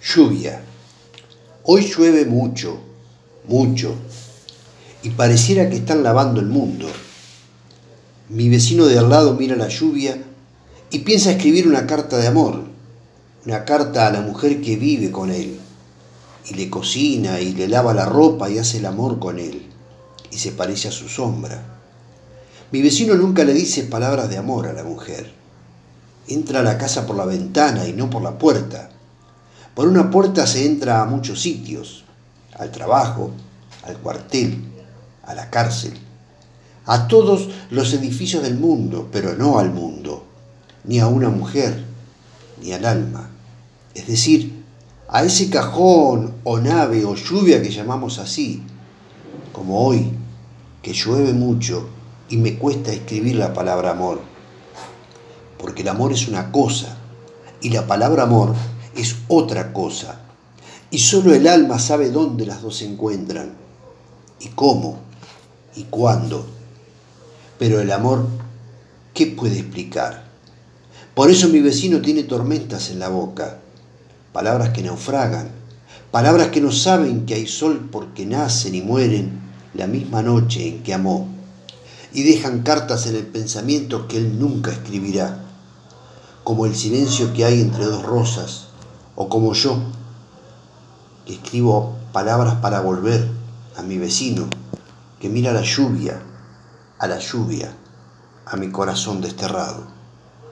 Lluvia. Hoy llueve mucho, mucho, y pareciera que están lavando el mundo. Mi vecino de al lado mira la lluvia y piensa escribir una carta de amor, una carta a la mujer que vive con él, y le cocina y le lava la ropa y hace el amor con él, y se parece a su sombra. Mi vecino nunca le dice palabras de amor a la mujer. Entra a la casa por la ventana y no por la puerta por una puerta se entra a muchos sitios, al trabajo, al cuartel, a la cárcel, a todos los edificios del mundo, pero no al mundo, ni a una mujer, ni al alma. Es decir, a ese cajón o nave o lluvia que llamamos así, como hoy, que llueve mucho y me cuesta escribir la palabra amor. Porque el amor es una cosa y la palabra amor es otra cosa. Y solo el alma sabe dónde las dos se encuentran, y cómo, y cuándo. Pero el amor, ¿qué puede explicar? Por eso mi vecino tiene tormentas en la boca, palabras que naufragan, palabras que no saben que hay sol porque nacen y mueren la misma noche en que amó, y dejan cartas en el pensamiento que él nunca escribirá, como el silencio que hay entre dos rosas o como yo, que escribo palabras para volver a mi vecino, que mira la lluvia, a la lluvia, a mi corazón desterrado.